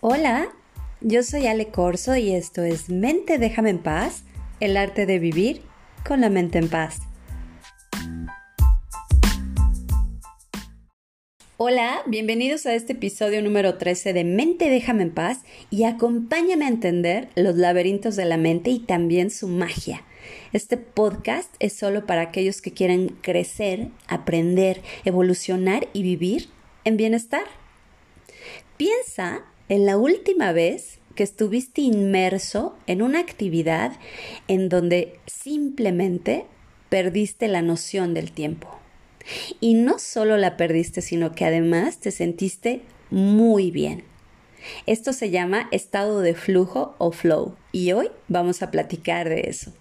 Hola, yo soy Ale Corso y esto es Mente Déjame en Paz, el arte de vivir con la mente en paz. Hola, bienvenidos a este episodio número 13 de Mente Déjame en Paz y acompáñame a entender los laberintos de la mente y también su magia. Este podcast es solo para aquellos que quieren crecer, aprender, evolucionar y vivir en bienestar. Piensa en la última vez que estuviste inmerso en una actividad en donde simplemente perdiste la noción del tiempo. Y no solo la perdiste, sino que además te sentiste muy bien. Esto se llama estado de flujo o flow y hoy vamos a platicar de eso.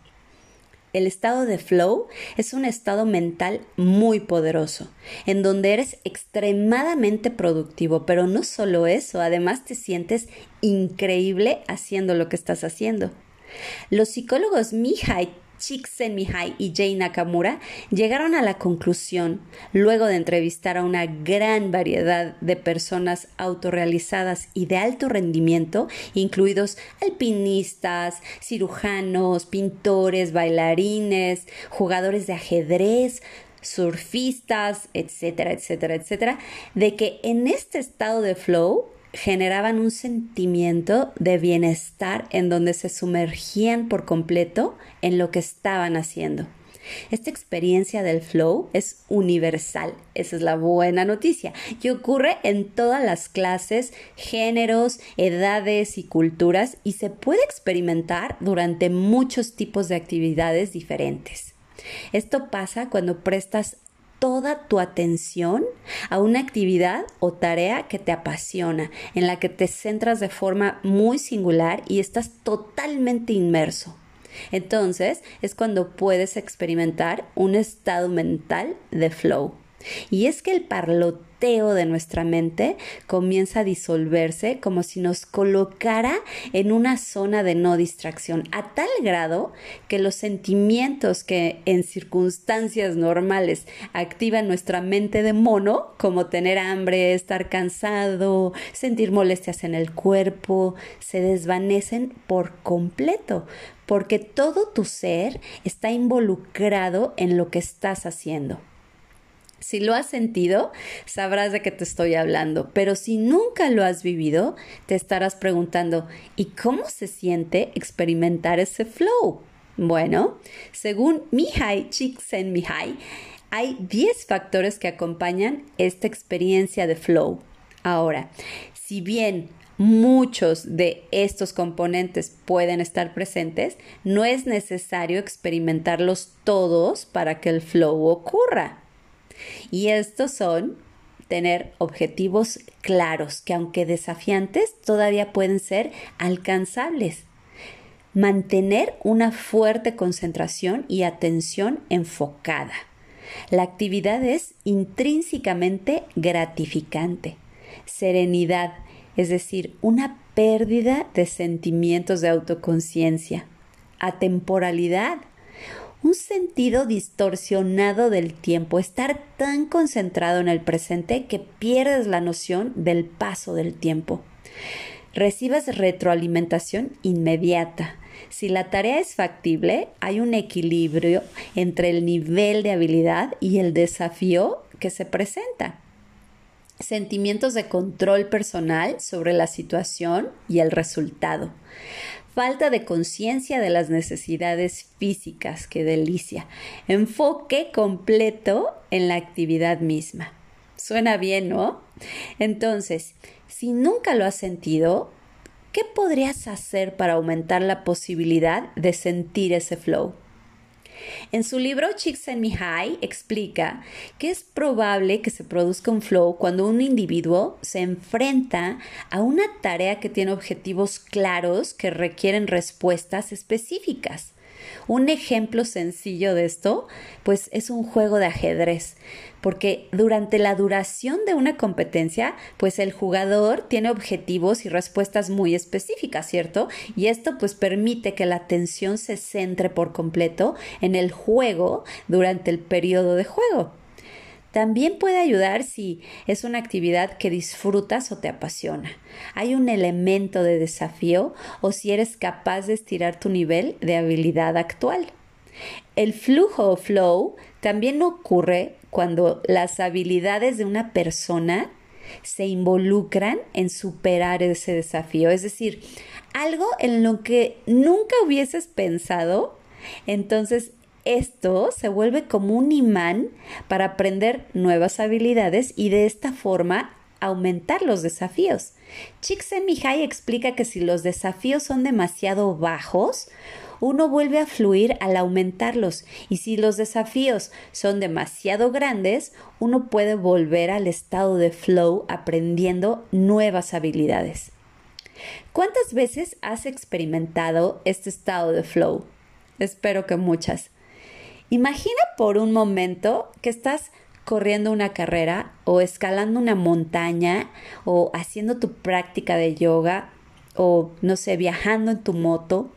El estado de flow es un estado mental muy poderoso, en donde eres extremadamente productivo, pero no solo eso, además te sientes increíble haciendo lo que estás haciendo. Los psicólogos Mihai Csikszentmihalyi y Jay Nakamura llegaron a la conclusión, luego de entrevistar a una gran variedad de personas autorrealizadas y de alto rendimiento, incluidos alpinistas, cirujanos, pintores, bailarines, jugadores de ajedrez, surfistas, etcétera, etcétera, etcétera, de que en este estado de flow generaban un sentimiento de bienestar en donde se sumergían por completo en lo que estaban haciendo. Esta experiencia del flow es universal, esa es la buena noticia, y ocurre en todas las clases, géneros, edades y culturas y se puede experimentar durante muchos tipos de actividades diferentes. Esto pasa cuando prestas toda tu atención a una actividad o tarea que te apasiona, en la que te centras de forma muy singular y estás totalmente inmerso. Entonces es cuando puedes experimentar un estado mental de flow. Y es que el de nuestra mente comienza a disolverse como si nos colocara en una zona de no distracción, a tal grado que los sentimientos que en circunstancias normales activan nuestra mente de mono, como tener hambre, estar cansado, sentir molestias en el cuerpo, se desvanecen por completo, porque todo tu ser está involucrado en lo que estás haciendo. Si lo has sentido, sabrás de qué te estoy hablando, pero si nunca lo has vivido, te estarás preguntando, ¿y cómo se siente experimentar ese flow? Bueno, según Mihai Csikszentmihalyi, hay 10 factores que acompañan esta experiencia de flow. Ahora, si bien muchos de estos componentes pueden estar presentes, no es necesario experimentarlos todos para que el flow ocurra. Y estos son tener objetivos claros que aunque desafiantes todavía pueden ser alcanzables. Mantener una fuerte concentración y atención enfocada. La actividad es intrínsecamente gratificante. Serenidad, es decir, una pérdida de sentimientos de autoconciencia. Atemporalidad, un sentido distorsionado del tiempo, estar tan concentrado en el presente que pierdes la noción del paso del tiempo. Recibes retroalimentación inmediata. Si la tarea es factible, hay un equilibrio entre el nivel de habilidad y el desafío que se presenta. Sentimientos de control personal sobre la situación y el resultado falta de conciencia de las necesidades físicas, qué delicia, enfoque completo en la actividad misma. Suena bien, ¿no? Entonces, si nunca lo has sentido, ¿qué podrías hacer para aumentar la posibilidad de sentir ese flow? En su libro Csikszentmihalyi explica que es probable que se produzca un flow cuando un individuo se enfrenta a una tarea que tiene objetivos claros que requieren respuestas específicas. Un ejemplo sencillo de esto, pues es un juego de ajedrez, porque durante la duración de una competencia, pues el jugador tiene objetivos y respuestas muy específicas, ¿cierto? Y esto pues permite que la atención se centre por completo en el juego durante el periodo de juego. También puede ayudar si es una actividad que disfrutas o te apasiona. Hay un elemento de desafío o si eres capaz de estirar tu nivel de habilidad actual. El flujo o flow también ocurre cuando las habilidades de una persona se involucran en superar ese desafío. Es decir, algo en lo que nunca hubieses pensado, entonces esto se vuelve como un imán para aprender nuevas habilidades y de esta forma aumentar los desafíos. Csikszentmihalyi explica que si los desafíos son demasiado bajos, uno vuelve a fluir al aumentarlos y si los desafíos son demasiado grandes, uno puede volver al estado de flow aprendiendo nuevas habilidades. ¿Cuántas veces has experimentado este estado de flow? Espero que muchas. Imagina por un momento que estás corriendo una carrera o escalando una montaña o haciendo tu práctica de yoga o no sé, viajando en tu moto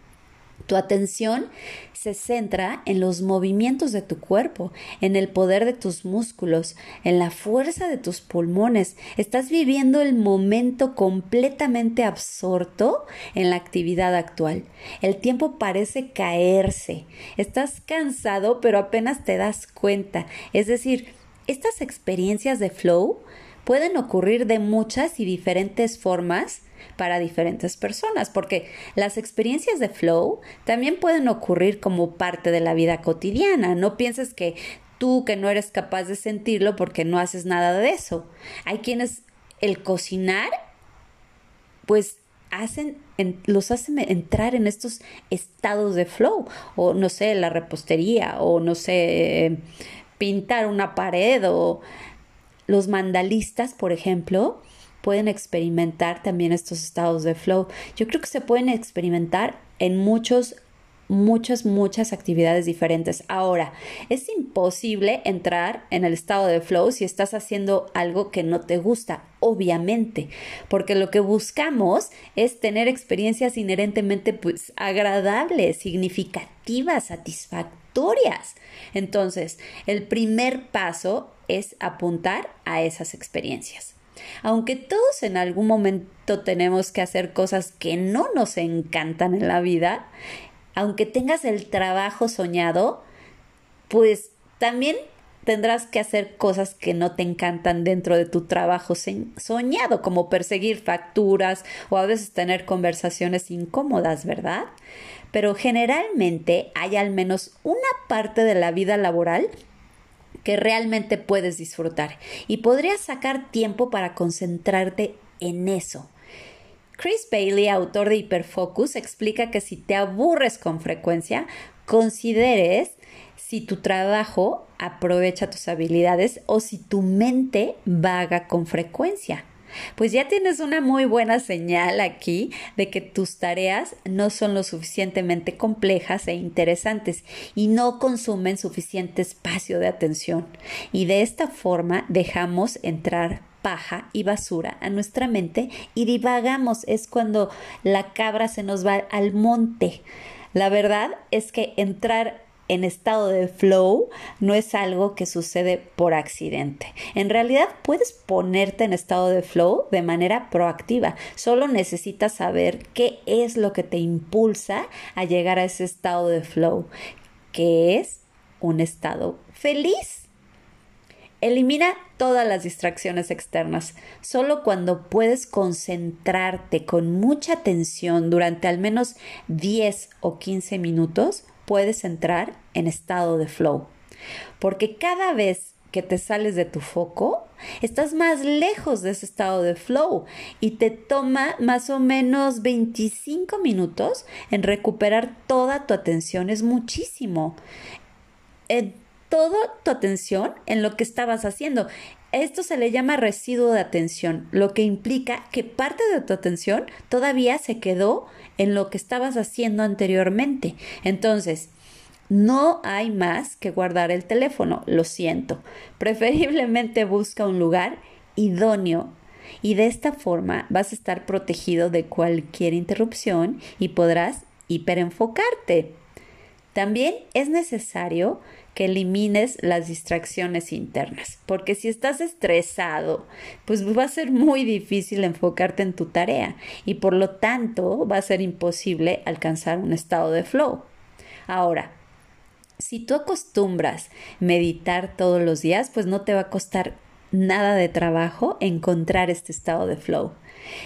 tu atención se centra en los movimientos de tu cuerpo, en el poder de tus músculos, en la fuerza de tus pulmones. Estás viviendo el momento completamente absorto en la actividad actual. El tiempo parece caerse. Estás cansado, pero apenas te das cuenta. Es decir, estas experiencias de flow pueden ocurrir de muchas y diferentes formas para diferentes personas, porque las experiencias de flow también pueden ocurrir como parte de la vida cotidiana. No pienses que tú que no eres capaz de sentirlo porque no haces nada de eso. Hay quienes el cocinar, pues hacen, los hacen entrar en estos estados de flow, o no sé, la repostería, o no sé, pintar una pared, o los mandalistas, por ejemplo, pueden experimentar también estos estados de flow. Yo creo que se pueden experimentar en muchos muchas, muchas actividades diferentes. Ahora, es imposible entrar en el estado de flow si estás haciendo algo que no te gusta, obviamente, porque lo que buscamos es tener experiencias inherentemente pues, agradables, significativas, satisfactorias. Entonces, el primer paso es apuntar a esas experiencias. Aunque todos en algún momento tenemos que hacer cosas que no nos encantan en la vida, aunque tengas el trabajo soñado, pues también tendrás que hacer cosas que no te encantan dentro de tu trabajo soñado, como perseguir facturas o a veces tener conversaciones incómodas, ¿verdad? Pero generalmente hay al menos una parte de la vida laboral que realmente puedes disfrutar y podrías sacar tiempo para concentrarte en eso. Chris Bailey, autor de Hyperfocus, explica que si te aburres con frecuencia, consideres si tu trabajo aprovecha tus habilidades o si tu mente vaga con frecuencia. Pues ya tienes una muy buena señal aquí de que tus tareas no son lo suficientemente complejas e interesantes y no consumen suficiente espacio de atención. Y de esta forma dejamos entrar paja y basura a nuestra mente y divagamos. Es cuando la cabra se nos va al monte. La verdad es que entrar en estado de flow no es algo que sucede por accidente. En realidad puedes ponerte en estado de flow de manera proactiva. Solo necesitas saber qué es lo que te impulsa a llegar a ese estado de flow, que es un estado feliz. Elimina todas las distracciones externas. Solo cuando puedes concentrarte con mucha atención durante al menos 10 o 15 minutos, puedes entrar en estado de flow. Porque cada vez que te sales de tu foco, estás más lejos de ese estado de flow y te toma más o menos 25 minutos en recuperar toda tu atención. Es muchísimo. En toda tu atención en lo que estabas haciendo. Esto se le llama residuo de atención, lo que implica que parte de tu atención todavía se quedó en lo que estabas haciendo anteriormente. Entonces, no hay más que guardar el teléfono, lo siento. Preferiblemente busca un lugar idóneo y de esta forma vas a estar protegido de cualquier interrupción y podrás hiperenfocarte. También es necesario que elimines las distracciones internas, porque si estás estresado, pues va a ser muy difícil enfocarte en tu tarea y por lo tanto va a ser imposible alcanzar un estado de flow. Ahora, si tú acostumbras meditar todos los días, pues no te va a costar nada de trabajo encontrar este estado de flow.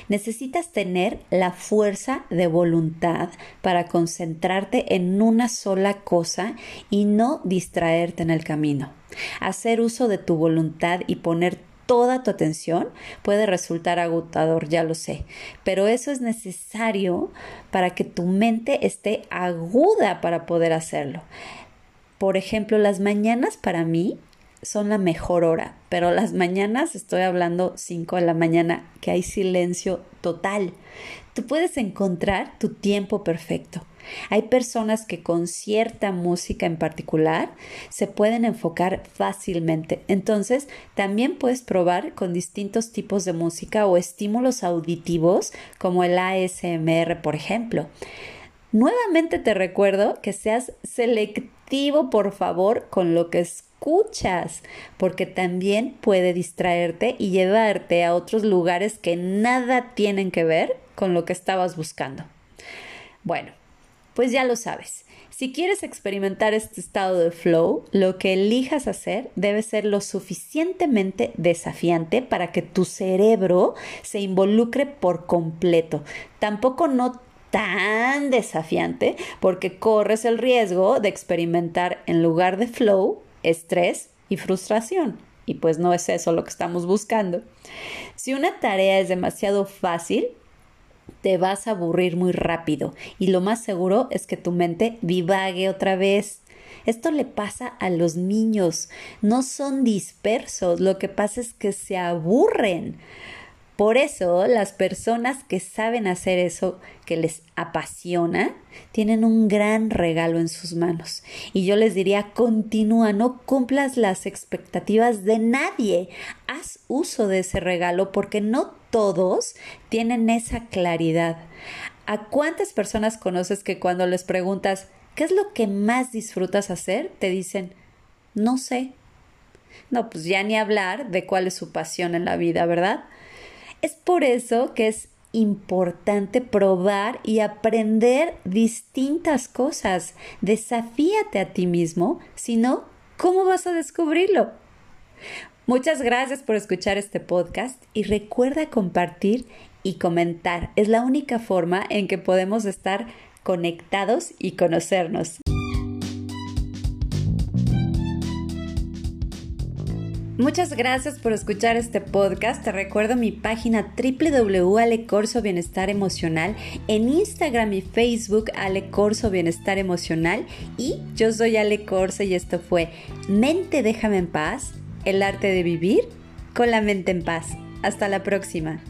Necesitas tener la fuerza de voluntad para concentrarte en una sola cosa y no distraerte en el camino. Hacer uso de tu voluntad y poner toda tu atención puede resultar agotador, ya lo sé, pero eso es necesario para que tu mente esté aguda para poder hacerlo. Por ejemplo, las mañanas para mí son la mejor hora, pero las mañanas estoy hablando 5 de la mañana, que hay silencio total. Tú puedes encontrar tu tiempo perfecto. Hay personas que con cierta música en particular se pueden enfocar fácilmente. Entonces, también puedes probar con distintos tipos de música o estímulos auditivos como el ASMR, por ejemplo. Nuevamente te recuerdo que seas selectivo, por favor, con lo que escuchas, porque también puede distraerte y llevarte a otros lugares que nada tienen que ver con lo que estabas buscando. Bueno, pues ya lo sabes. Si quieres experimentar este estado de flow, lo que elijas hacer debe ser lo suficientemente desafiante para que tu cerebro se involucre por completo. Tampoco no tan desafiante porque corres el riesgo de experimentar en lugar de flow, estrés y frustración. Y pues no es eso lo que estamos buscando. Si una tarea es demasiado fácil, te vas a aburrir muy rápido y lo más seguro es que tu mente divague otra vez. Esto le pasa a los niños, no son dispersos, lo que pasa es que se aburren. Por eso las personas que saben hacer eso que les apasiona tienen un gran regalo en sus manos. Y yo les diría, continúa, no cumplas las expectativas de nadie. Haz uso de ese regalo porque no todos tienen esa claridad. ¿A cuántas personas conoces que cuando les preguntas, ¿qué es lo que más disfrutas hacer? Te dicen, no sé. No, pues ya ni hablar de cuál es su pasión en la vida, ¿verdad? Es por eso que es importante probar y aprender distintas cosas. Desafíate a ti mismo, si no, ¿cómo vas a descubrirlo? Muchas gracias por escuchar este podcast y recuerda compartir y comentar. Es la única forma en que podemos estar conectados y conocernos. Muchas gracias por escuchar este podcast. Te recuerdo mi página www.alecorso Bienestar Emocional, en Instagram y Facebook Ale Corso Bienestar Emocional y yo soy Ale Corso y esto fue Mente Déjame en Paz, el arte de vivir con la mente en paz. Hasta la próxima.